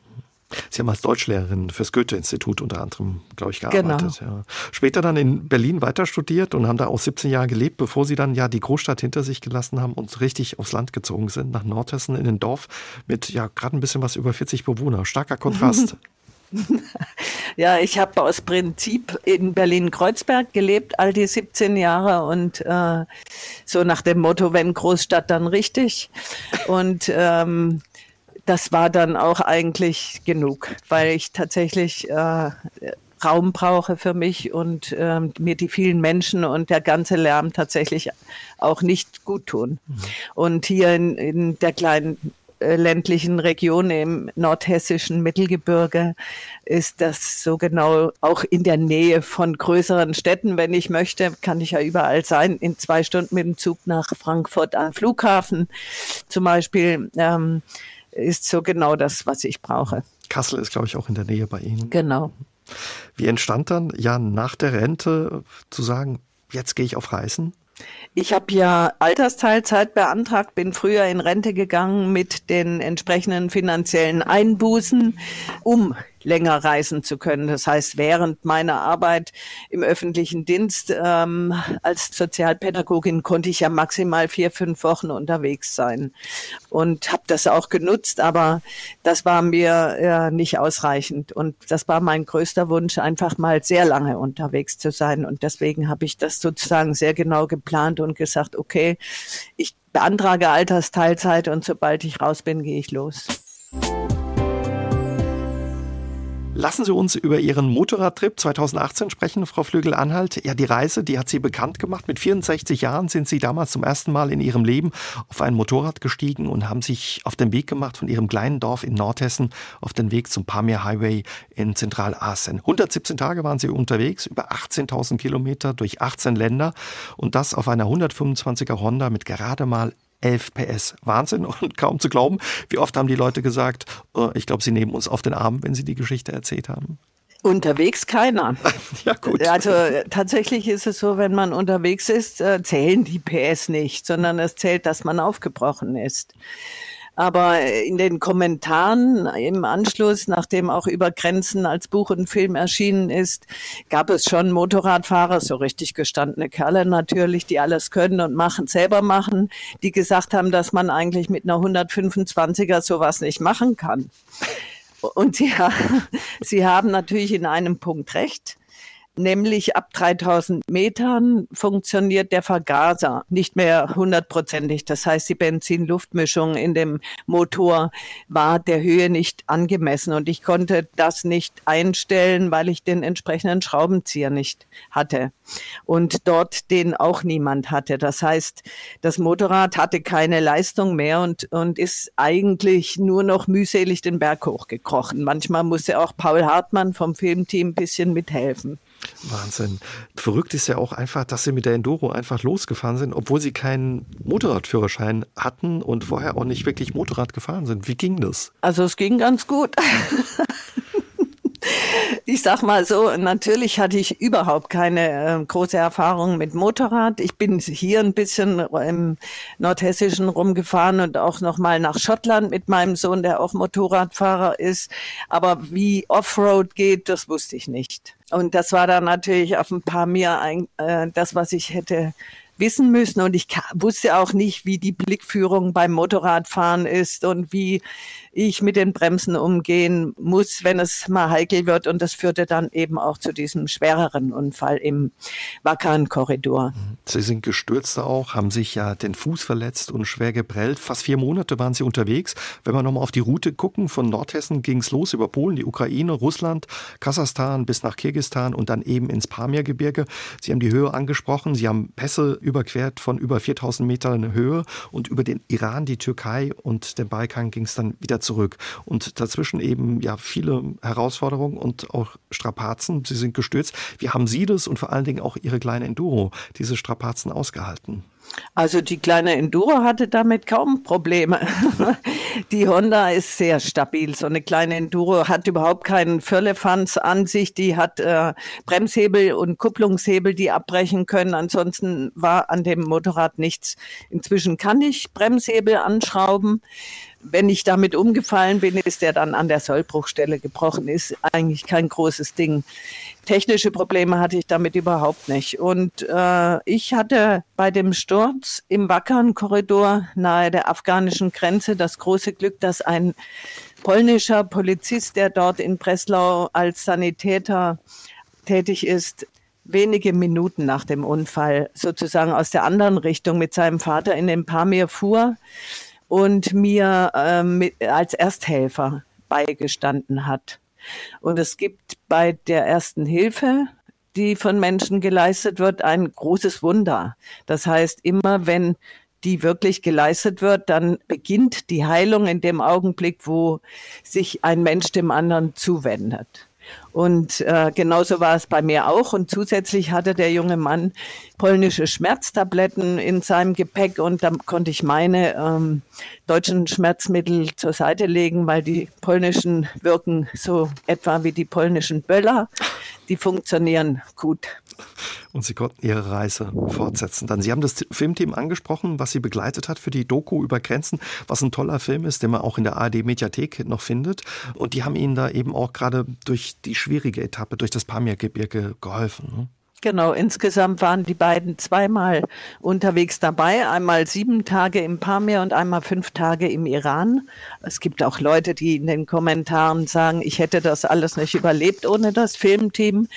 Sie haben als Deutschlehrerin fürs Goethe-Institut unter anderem, glaube ich, gearbeitet. Genau. Ja. Später dann in Berlin weiter studiert und haben da auch 17 Jahre gelebt, bevor Sie dann ja die Großstadt hinter sich gelassen haben und richtig aufs Land gezogen sind, nach Nordhessen in ein Dorf mit ja gerade ein bisschen was über 40 Bewohner. Starker Kontrast. Ja, ich habe aus Prinzip in Berlin-Kreuzberg gelebt, all die 17 Jahre und äh, so nach dem Motto, wenn Großstadt, dann richtig. Und ähm, das war dann auch eigentlich genug, weil ich tatsächlich äh, Raum brauche für mich und äh, mir die vielen Menschen und der ganze Lärm tatsächlich auch nicht gut tun. Mhm. Und hier in, in der kleinen äh, ländlichen Region im nordhessischen Mittelgebirge ist das so genau auch in der Nähe von größeren Städten. Wenn ich möchte, kann ich ja überall sein. In zwei Stunden mit dem Zug nach Frankfurt am Flughafen zum Beispiel ähm, ist so genau das, was ich brauche. Kassel ist, glaube ich, auch in der Nähe bei Ihnen. Genau. Wie entstand dann, ja, nach der Rente zu sagen, jetzt gehe ich auf Reisen? Ich habe ja Altersteilzeit beantragt, bin früher in Rente gegangen mit den entsprechenden finanziellen Einbußen, um länger reisen zu können. Das heißt, während meiner Arbeit im öffentlichen Dienst ähm, als Sozialpädagogin konnte ich ja maximal vier, fünf Wochen unterwegs sein und habe das auch genutzt, aber das war mir äh, nicht ausreichend. Und das war mein größter Wunsch, einfach mal sehr lange unterwegs zu sein. Und deswegen habe ich das sozusagen sehr genau geplant und gesagt, okay, ich beantrage Altersteilzeit und sobald ich raus bin, gehe ich los. Lassen Sie uns über Ihren Motorradtrip 2018 sprechen, Frau Flügel-Anhalt. Ja, die Reise, die hat Sie bekannt gemacht. Mit 64 Jahren sind Sie damals zum ersten Mal in Ihrem Leben auf ein Motorrad gestiegen und haben sich auf den Weg gemacht von Ihrem kleinen Dorf in Nordhessen auf den Weg zum Pamir Highway in Zentralasien. 117 Tage waren Sie unterwegs, über 18.000 Kilometer durch 18 Länder und das auf einer 125er Honda mit gerade mal 11 PS. Wahnsinn und kaum zu glauben. Wie oft haben die Leute gesagt, oh, ich glaube, sie nehmen uns auf den Arm, wenn sie die Geschichte erzählt haben? Unterwegs keiner. ja, gut. Also tatsächlich ist es so, wenn man unterwegs ist, äh, zählen die PS nicht, sondern es zählt, dass man aufgebrochen ist. Aber in den Kommentaren im Anschluss, nachdem auch über Grenzen als Buch und Film erschienen ist, gab es schon Motorradfahrer, so richtig gestandene Kerle natürlich, die alles können und machen, selber machen, die gesagt haben, dass man eigentlich mit einer 125er sowas nicht machen kann. Und sie, sie haben natürlich in einem Punkt recht nämlich ab 3000 Metern funktioniert der Vergaser nicht mehr hundertprozentig. Das heißt, die Benzin-Luftmischung in dem Motor war der Höhe nicht angemessen und ich konnte das nicht einstellen, weil ich den entsprechenden Schraubenzieher nicht hatte und dort den auch niemand hatte. Das heißt, das Motorrad hatte keine Leistung mehr und, und ist eigentlich nur noch mühselig den Berg hochgekrochen. Manchmal musste auch Paul Hartmann vom Filmteam ein bisschen mithelfen. Wahnsinn. Verrückt ist ja auch einfach, dass sie mit der Enduro einfach losgefahren sind, obwohl sie keinen Motorradführerschein hatten und vorher auch nicht wirklich Motorrad gefahren sind. Wie ging das? Also es ging ganz gut. Ich sag mal so, natürlich hatte ich überhaupt keine äh, große Erfahrung mit Motorrad. Ich bin hier ein bisschen im Nordhessischen rumgefahren und auch noch mal nach Schottland mit meinem Sohn, der auch Motorradfahrer ist. Aber wie Offroad geht, das wusste ich nicht. Und das war dann natürlich auf ein paar mir ein, äh, das, was ich hätte wissen müssen. Und ich wusste auch nicht, wie die Blickführung beim Motorradfahren ist und wie ich mit den Bremsen umgehen muss, wenn es mal heikel wird. Und das führte dann eben auch zu diesem schwereren Unfall im Wackern-Korridor. Sie sind gestürzt auch, haben sich ja den Fuß verletzt und schwer geprellt. Fast vier Monate waren Sie unterwegs. Wenn wir nochmal auf die Route gucken, von Nordhessen ging es los über Polen, die Ukraine, Russland, Kasachstan bis nach Kirgistan und dann eben ins Pamirgebirge. Sie haben die Höhe angesprochen. Sie haben Pässe überquert von über 4000 Metern Höhe und über den Iran, die Türkei und den Balkan ging es dann wieder zurück. Und dazwischen eben ja viele Herausforderungen und auch Strapazen. Sie sind gestürzt. Wie haben Sie das und vor allen Dingen auch Ihre kleine Enduro diese Strapazen ausgehalten? Also die kleine Enduro hatte damit kaum Probleme. Die Honda ist sehr stabil. So eine kleine Enduro hat überhaupt keinen Firlefanz an sich. Die hat äh, Bremshebel und Kupplungshebel, die abbrechen können. Ansonsten war an dem Motorrad nichts. Inzwischen kann ich Bremshebel anschrauben wenn ich damit umgefallen bin, ist der dann an der Sollbruchstelle gebrochen. Ist eigentlich kein großes Ding. Technische Probleme hatte ich damit überhaupt nicht. Und äh, ich hatte bei dem Sturz im Wackern-Korridor nahe der afghanischen Grenze das große Glück, dass ein polnischer Polizist, der dort in Breslau als Sanitäter tätig ist, wenige Minuten nach dem Unfall sozusagen aus der anderen Richtung mit seinem Vater in den Pamir fuhr und mir ähm, mit, als Ersthelfer beigestanden hat. Und es gibt bei der ersten Hilfe, die von Menschen geleistet wird, ein großes Wunder. Das heißt, immer wenn die wirklich geleistet wird, dann beginnt die Heilung in dem Augenblick, wo sich ein Mensch dem anderen zuwendet. Und äh, genauso war es bei mir auch. Und zusätzlich hatte der junge Mann polnische Schmerztabletten in seinem Gepäck und dann konnte ich meine ähm, deutschen Schmerzmittel zur Seite legen, weil die polnischen wirken so etwa wie die polnischen Böller. Die funktionieren gut. Und Sie konnten Ihre Reise fortsetzen. Dann, Sie haben das Filmteam angesprochen, was Sie begleitet hat für die Doku über Grenzen, was ein toller Film ist, den man auch in der ARD-Mediathek noch findet. Und die haben Ihnen da eben auch gerade durch die schwierige Etappe, durch das Pamir-Gebirge geholfen. Genau, insgesamt waren die beiden zweimal unterwegs dabei. Einmal sieben Tage im Pamir und einmal fünf Tage im Iran. Es gibt auch Leute, die in den Kommentaren sagen, ich hätte das alles nicht überlebt ohne das Filmteam.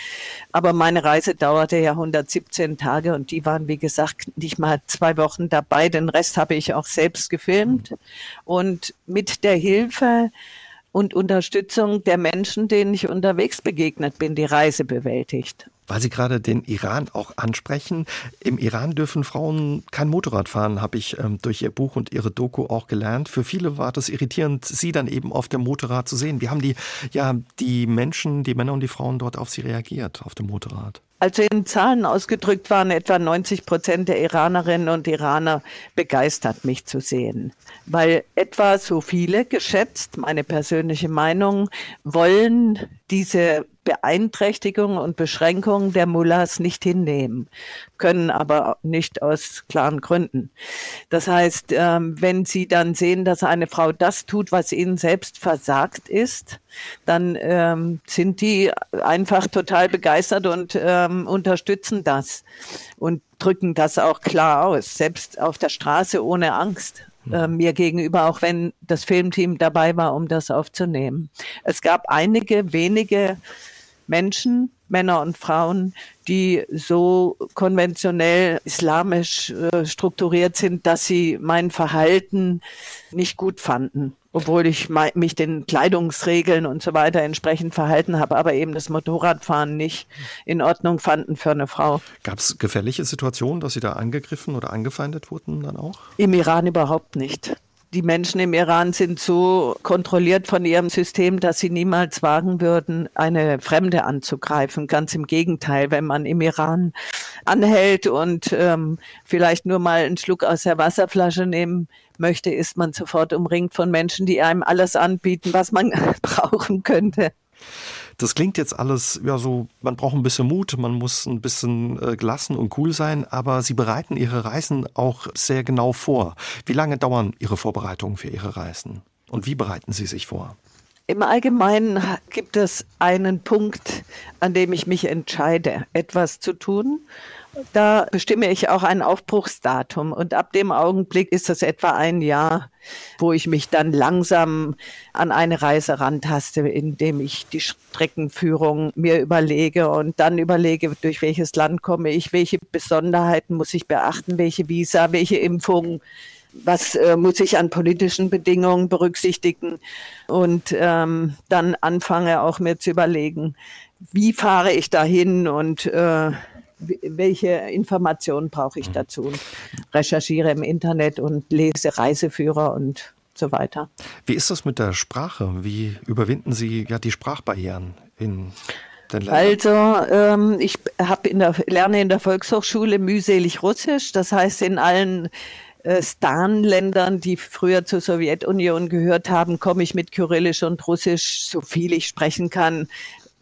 Aber meine Reise dauerte ja 117 Tage und die waren, wie gesagt, nicht mal zwei Wochen dabei. Den Rest habe ich auch selbst gefilmt. Und mit der Hilfe und Unterstützung der Menschen, denen ich unterwegs begegnet bin, die Reise bewältigt. Weil Sie gerade den Iran auch ansprechen. Im Iran dürfen Frauen kein Motorrad fahren, habe ich ähm, durch Ihr Buch und Ihre Doku auch gelernt. Für viele war das irritierend, Sie dann eben auf dem Motorrad zu sehen. Wie haben die, ja, die Menschen, die Männer und die Frauen dort auf Sie reagiert, auf dem Motorrad? Also in Zahlen ausgedrückt waren etwa 90 Prozent der Iranerinnen und Iraner begeistert, mich zu sehen. Weil etwa so viele, geschätzt, meine persönliche Meinung, wollen diese Beeinträchtigung und Beschränkung der Mullahs nicht hinnehmen, können aber nicht aus klaren Gründen. Das heißt, ähm, wenn sie dann sehen, dass eine Frau das tut, was ihnen selbst versagt ist, dann ähm, sind die einfach total begeistert und ähm, unterstützen das und drücken das auch klar aus, selbst auf der Straße ohne Angst äh, mir gegenüber, auch wenn das Filmteam dabei war, um das aufzunehmen. Es gab einige wenige Menschen, Männer und Frauen, die so konventionell islamisch äh, strukturiert sind, dass sie mein Verhalten nicht gut fanden. Obwohl ich mich den Kleidungsregeln und so weiter entsprechend verhalten habe, aber eben das Motorradfahren nicht in Ordnung fanden für eine Frau. Gab es gefährliche Situationen, dass Sie da angegriffen oder angefeindet wurden dann auch? Im Iran überhaupt nicht die Menschen im Iran sind so kontrolliert von ihrem System, dass sie niemals wagen würden, eine Fremde anzugreifen. Ganz im Gegenteil, wenn man im Iran anhält und ähm, vielleicht nur mal einen Schluck aus der Wasserflasche nehmen möchte, ist man sofort umringt von Menschen, die einem alles anbieten, was man brauchen könnte. Das klingt jetzt alles, ja, so, man braucht ein bisschen Mut, man muss ein bisschen äh, gelassen und cool sein, aber Sie bereiten Ihre Reisen auch sehr genau vor. Wie lange dauern Ihre Vorbereitungen für Ihre Reisen? Und wie bereiten Sie sich vor? Im Allgemeinen gibt es einen Punkt, an dem ich mich entscheide, etwas zu tun. Da bestimme ich auch ein Aufbruchsdatum. Und ab dem Augenblick ist es etwa ein Jahr, wo ich mich dann langsam an eine Reise rantaste, indem ich die Streckenführung mir überlege und dann überlege, durch welches Land komme ich, welche Besonderheiten muss ich beachten, welche Visa, welche Impfungen was äh, muss ich an politischen Bedingungen berücksichtigen und ähm, dann anfange auch mir zu überlegen, wie fahre ich dahin und äh, welche Informationen brauche ich mhm. dazu und recherchiere im Internet und lese Reiseführer und so weiter. Wie ist das mit der Sprache? Wie überwinden Sie ja die Sprachbarrieren in also ähm, ich habe in der, lerne in der Volkshochschule mühselig Russisch. Das heißt, in allen äh, Stan-Ländern, die früher zur Sowjetunion gehört haben, komme ich mit Kyrillisch und Russisch, so viel ich sprechen kann,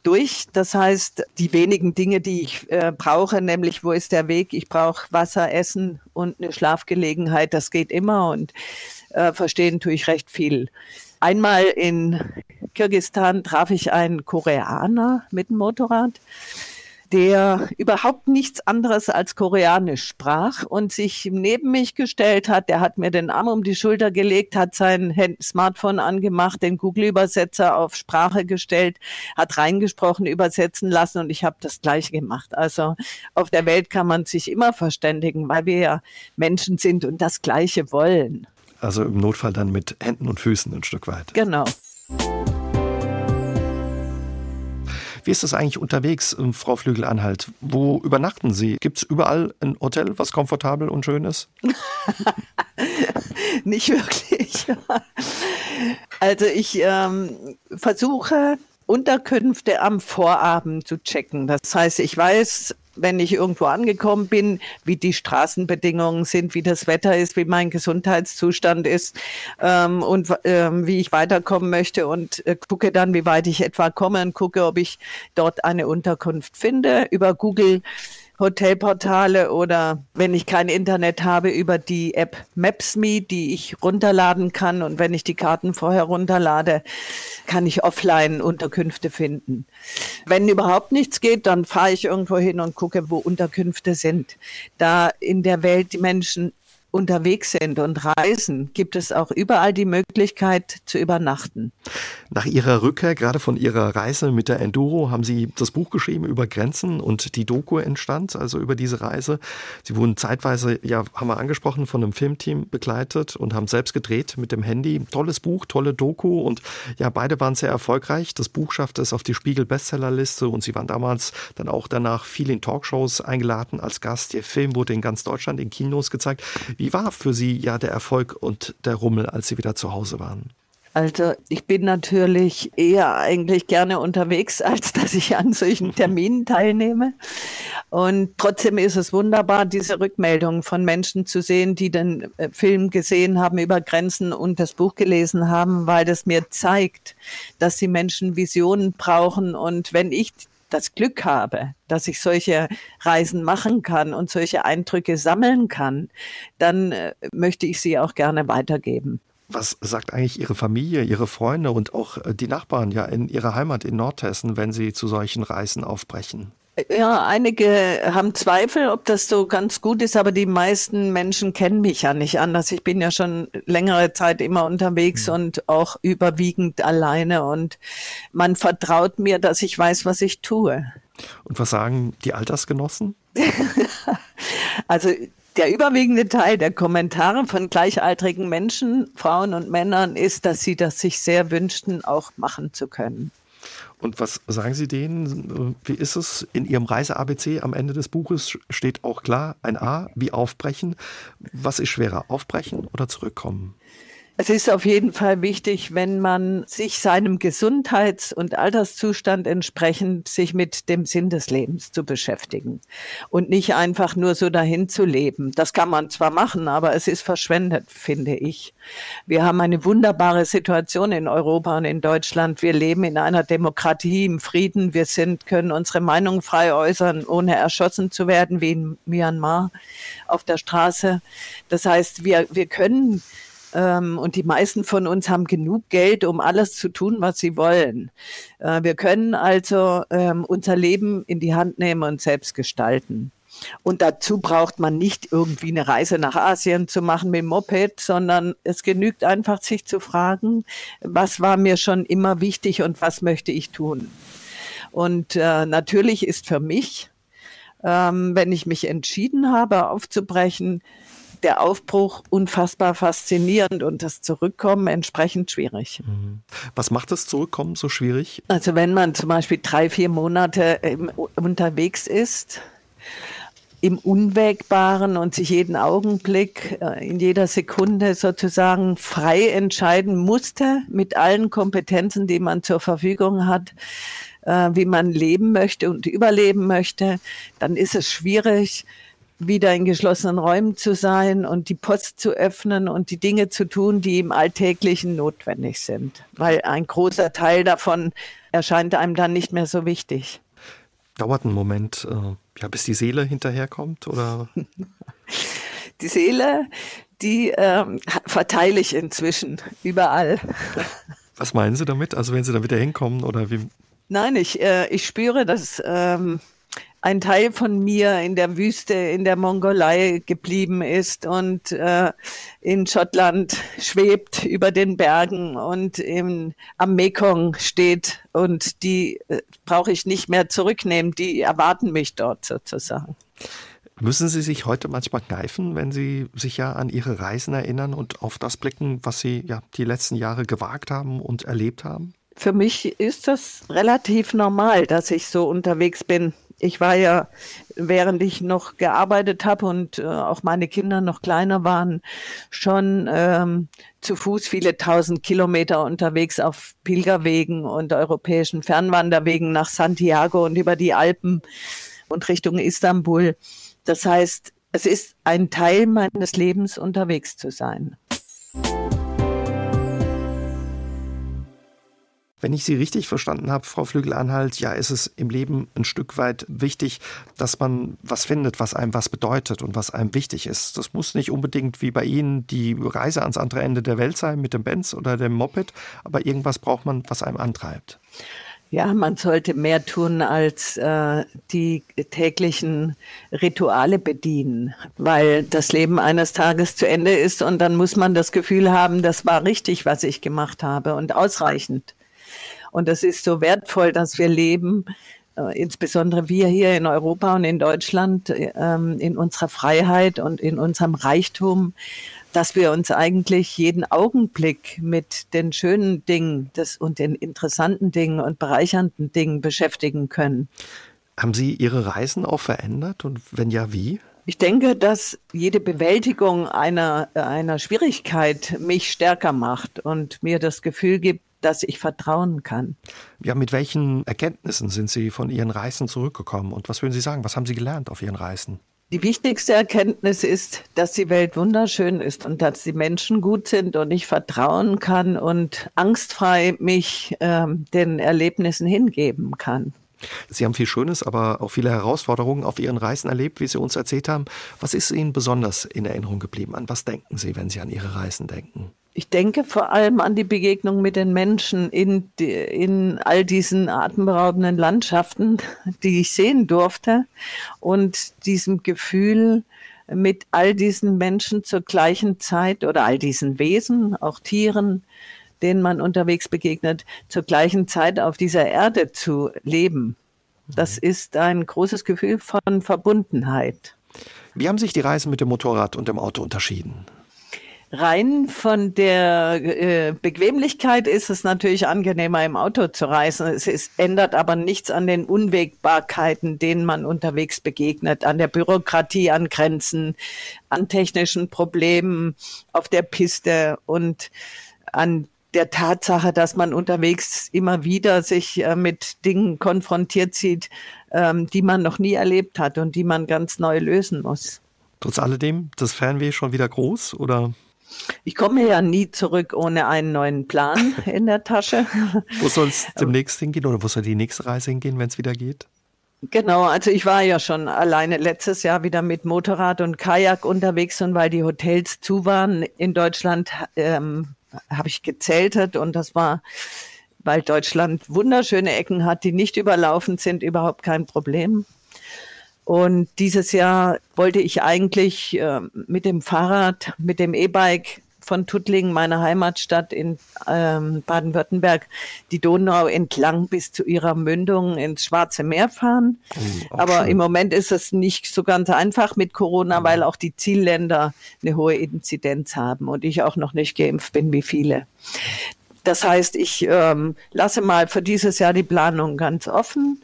durch. Das heißt, die wenigen Dinge, die ich äh, brauche, nämlich wo ist der Weg? Ich brauche Wasser, Essen und eine Schlafgelegenheit. Das geht immer und äh, verstehen tue ich recht viel. Einmal in Kirgistan traf ich einen Koreaner mit dem Motorrad der überhaupt nichts anderes als Koreanisch sprach und sich neben mich gestellt hat. Der hat mir den Arm um die Schulter gelegt, hat sein Smartphone angemacht, den Google-Übersetzer auf Sprache gestellt, hat reingesprochen, übersetzen lassen und ich habe das gleiche gemacht. Also auf der Welt kann man sich immer verständigen, weil wir ja Menschen sind und das Gleiche wollen. Also im Notfall dann mit Händen und Füßen ein Stück weit. Genau. Wie ist das eigentlich unterwegs, Frau Flügel-Anhalt? Wo übernachten Sie? Gibt es überall ein Hotel, was komfortabel und schön ist? Nicht wirklich. Also ich ähm, versuche Unterkünfte am Vorabend zu checken. Das heißt, ich weiß, wenn ich irgendwo angekommen bin, wie die Straßenbedingungen sind, wie das Wetter ist, wie mein Gesundheitszustand ist ähm, und ähm, wie ich weiterkommen möchte und äh, gucke dann, wie weit ich etwa komme und gucke, ob ich dort eine Unterkunft finde. Über Google Hotelportale oder wenn ich kein Internet habe, über die App Maps.me, die ich runterladen kann. Und wenn ich die Karten vorher runterlade, kann ich offline Unterkünfte finden. Wenn überhaupt nichts geht, dann fahre ich irgendwo hin und gucke, wo Unterkünfte sind. Da in der Welt die Menschen unterwegs sind und reisen, gibt es auch überall die Möglichkeit zu übernachten. Nach Ihrer Rückkehr, gerade von Ihrer Reise mit der Enduro, haben Sie das Buch geschrieben über Grenzen und die Doku entstand, also über diese Reise. Sie wurden zeitweise, ja, haben wir angesprochen, von einem Filmteam begleitet und haben selbst gedreht mit dem Handy. Tolles Buch, tolle Doku und ja, beide waren sehr erfolgreich. Das Buch schaffte es auf die Spiegel-Bestsellerliste und Sie waren damals dann auch danach viel in Talkshows eingeladen als Gast. Ihr Film wurde in ganz Deutschland in Kinos gezeigt. Wie wie war für Sie ja der Erfolg und der Rummel, als Sie wieder zu Hause waren? Also ich bin natürlich eher eigentlich gerne unterwegs, als dass ich an solchen Terminen teilnehme. Und trotzdem ist es wunderbar, diese Rückmeldungen von Menschen zu sehen, die den äh, Film gesehen haben über Grenzen und das Buch gelesen haben, weil das mir zeigt, dass die Menschen Visionen brauchen. Und wenn ich das Glück habe, dass ich solche Reisen machen kann und solche Eindrücke sammeln kann, dann äh, möchte ich sie auch gerne weitergeben. Was sagt eigentlich Ihre Familie, Ihre Freunde und auch äh, die Nachbarn ja in Ihrer Heimat in Nordhessen, wenn Sie zu solchen Reisen aufbrechen? Ja, einige haben Zweifel, ob das so ganz gut ist, aber die meisten Menschen kennen mich ja nicht anders. Ich bin ja schon längere Zeit immer unterwegs mhm. und auch überwiegend alleine und man vertraut mir, dass ich weiß, was ich tue. Und was sagen die Altersgenossen? also der überwiegende Teil der Kommentare von gleichaltrigen Menschen, Frauen und Männern, ist, dass sie das sich sehr wünschten, auch machen zu können. Und was sagen Sie denen? Wie ist es? In Ihrem Reise-ABC am Ende des Buches steht auch klar ein A, wie aufbrechen. Was ist schwerer, aufbrechen oder zurückkommen? Es ist auf jeden Fall wichtig, wenn man sich seinem Gesundheits- und Alterszustand entsprechend sich mit dem Sinn des Lebens zu beschäftigen und nicht einfach nur so dahin zu leben. Das kann man zwar machen, aber es ist verschwendet, finde ich. Wir haben eine wunderbare Situation in Europa und in Deutschland. Wir leben in einer Demokratie im Frieden. Wir sind, können unsere Meinung frei äußern, ohne erschossen zu werden, wie in Myanmar auf der Straße. Das heißt, wir, wir können ähm, und die meisten von uns haben genug Geld, um alles zu tun, was sie wollen. Äh, wir können also ähm, unser Leben in die Hand nehmen und selbst gestalten. Und dazu braucht man nicht irgendwie eine Reise nach Asien zu machen mit dem Moped, sondern es genügt einfach, sich zu fragen, was war mir schon immer wichtig und was möchte ich tun. Und äh, natürlich ist für mich, ähm, wenn ich mich entschieden habe, aufzubrechen, der Aufbruch unfassbar faszinierend und das Zurückkommen entsprechend schwierig. Mhm. Was macht das Zurückkommen so schwierig? Also wenn man zum Beispiel drei, vier Monate unterwegs ist, im Unwägbaren und sich jeden Augenblick, äh, in jeder Sekunde sozusagen frei entscheiden musste mit allen Kompetenzen, die man zur Verfügung hat, äh, wie man leben möchte und überleben möchte, dann ist es schwierig, wieder in geschlossenen Räumen zu sein und die Post zu öffnen und die Dinge zu tun, die im Alltäglichen notwendig sind. Weil ein großer Teil davon erscheint einem dann nicht mehr so wichtig. Dauert ein Moment, äh, ja, bis die Seele hinterherkommt, oder? die Seele, die äh, verteile ich inzwischen überall. Was meinen Sie damit? Also wenn Sie da wieder hinkommen oder wie? Nein, ich, äh, ich spüre, dass ähm, ein Teil von mir in der Wüste in der Mongolei geblieben ist und äh, in Schottland schwebt über den Bergen und im, am Mekong steht und die äh, brauche ich nicht mehr zurücknehmen, die erwarten mich dort sozusagen. Müssen Sie sich heute manchmal kneifen, wenn Sie sich ja an Ihre Reisen erinnern und auf das blicken, was Sie ja die letzten Jahre gewagt haben und erlebt haben? Für mich ist das relativ normal, dass ich so unterwegs bin. Ich war ja, während ich noch gearbeitet habe und äh, auch meine Kinder noch kleiner waren, schon ähm, zu Fuß viele tausend Kilometer unterwegs auf Pilgerwegen und europäischen Fernwanderwegen nach Santiago und über die Alpen und Richtung Istanbul. Das heißt, es ist ein Teil meines Lebens, unterwegs zu sein. Wenn ich Sie richtig verstanden habe, Frau Flügel-Anhalt, ja, ist es im Leben ein Stück weit wichtig, dass man was findet, was einem was bedeutet und was einem wichtig ist. Das muss nicht unbedingt wie bei Ihnen die Reise ans andere Ende der Welt sein mit dem Benz oder dem Moped, aber irgendwas braucht man, was einem antreibt. Ja, man sollte mehr tun als äh, die täglichen Rituale bedienen, weil das Leben eines Tages zu Ende ist und dann muss man das Gefühl haben, das war richtig, was ich gemacht habe und ausreichend. Und das ist so wertvoll, dass wir leben, äh, insbesondere wir hier in Europa und in Deutschland, äh, in unserer Freiheit und in unserem Reichtum, dass wir uns eigentlich jeden Augenblick mit den schönen Dingen des, und den interessanten Dingen und bereichernden Dingen beschäftigen können. Haben Sie Ihre Reisen auch verändert und wenn ja, wie? Ich denke, dass jede Bewältigung einer, einer Schwierigkeit mich stärker macht und mir das Gefühl gibt, dass ich vertrauen kann. Ja, mit welchen Erkenntnissen sind Sie von Ihren Reisen zurückgekommen und was würden Sie sagen? Was haben Sie gelernt auf Ihren Reisen? Die wichtigste Erkenntnis ist, dass die Welt wunderschön ist und dass die Menschen gut sind und ich vertrauen kann und angstfrei mich äh, den Erlebnissen hingeben kann. Sie haben viel Schönes, aber auch viele Herausforderungen auf Ihren Reisen erlebt, wie Sie uns erzählt haben. Was ist Ihnen besonders in Erinnerung geblieben? An was denken Sie, wenn Sie an Ihre Reisen denken? Ich denke vor allem an die Begegnung mit den Menschen in, in all diesen atemberaubenden Landschaften, die ich sehen durfte und diesem Gefühl, mit all diesen Menschen zur gleichen Zeit oder all diesen Wesen, auch Tieren, denen man unterwegs begegnet, zur gleichen Zeit auf dieser Erde zu leben. Das mhm. ist ein großes Gefühl von Verbundenheit. Wie haben sich die Reisen mit dem Motorrad und dem Auto unterschieden? Rein von der äh, Bequemlichkeit ist es natürlich angenehmer, im Auto zu reisen. Es ist, ändert aber nichts an den Unwägbarkeiten, denen man unterwegs begegnet, an der Bürokratie, an Grenzen, an technischen Problemen auf der Piste und an der Tatsache, dass man unterwegs immer wieder sich äh, mit Dingen konfrontiert sieht, ähm, die man noch nie erlebt hat und die man ganz neu lösen muss. Trotz alledem, das Fernweh schon wieder groß oder ich komme ja nie zurück ohne einen neuen Plan in der Tasche. wo soll es demnächst hingehen oder wo soll die nächste Reise hingehen, wenn es wieder geht? Genau, also ich war ja schon alleine letztes Jahr wieder mit Motorrad und Kajak unterwegs und weil die Hotels zu waren in Deutschland, ähm, habe ich gezeltet und das war, weil Deutschland wunderschöne Ecken hat, die nicht überlaufen sind, überhaupt kein Problem. Und dieses Jahr wollte ich eigentlich äh, mit dem Fahrrad, mit dem E-Bike von Tuttlingen, meiner Heimatstadt in ähm, Baden-Württemberg, die Donau entlang bis zu ihrer Mündung ins Schwarze Meer fahren. Oh, Aber schön. im Moment ist es nicht so ganz einfach mit Corona, weil auch die Zielländer eine hohe Inzidenz haben und ich auch noch nicht geimpft bin wie viele. Das heißt, ich ähm, lasse mal für dieses Jahr die Planung ganz offen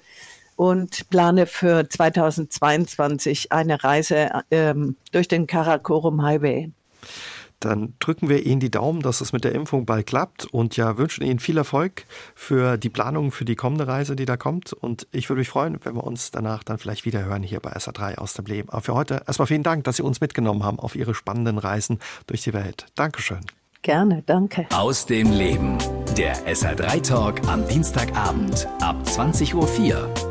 und plane für 2022 eine Reise ähm, durch den Karakorum Highway. Dann drücken wir Ihnen die Daumen, dass es mit der Impfung bald klappt und ja, wünschen Ihnen viel Erfolg für die Planung für die kommende Reise, die da kommt. Und ich würde mich freuen, wenn wir uns danach dann vielleicht wieder hören hier bei SA3 aus dem Leben. Aber für heute erstmal vielen Dank, dass Sie uns mitgenommen haben auf Ihre spannenden Reisen durch die Welt. Dankeschön. Gerne, danke. Aus dem Leben. Der SR3 Talk am Dienstagabend ab 20.04 Uhr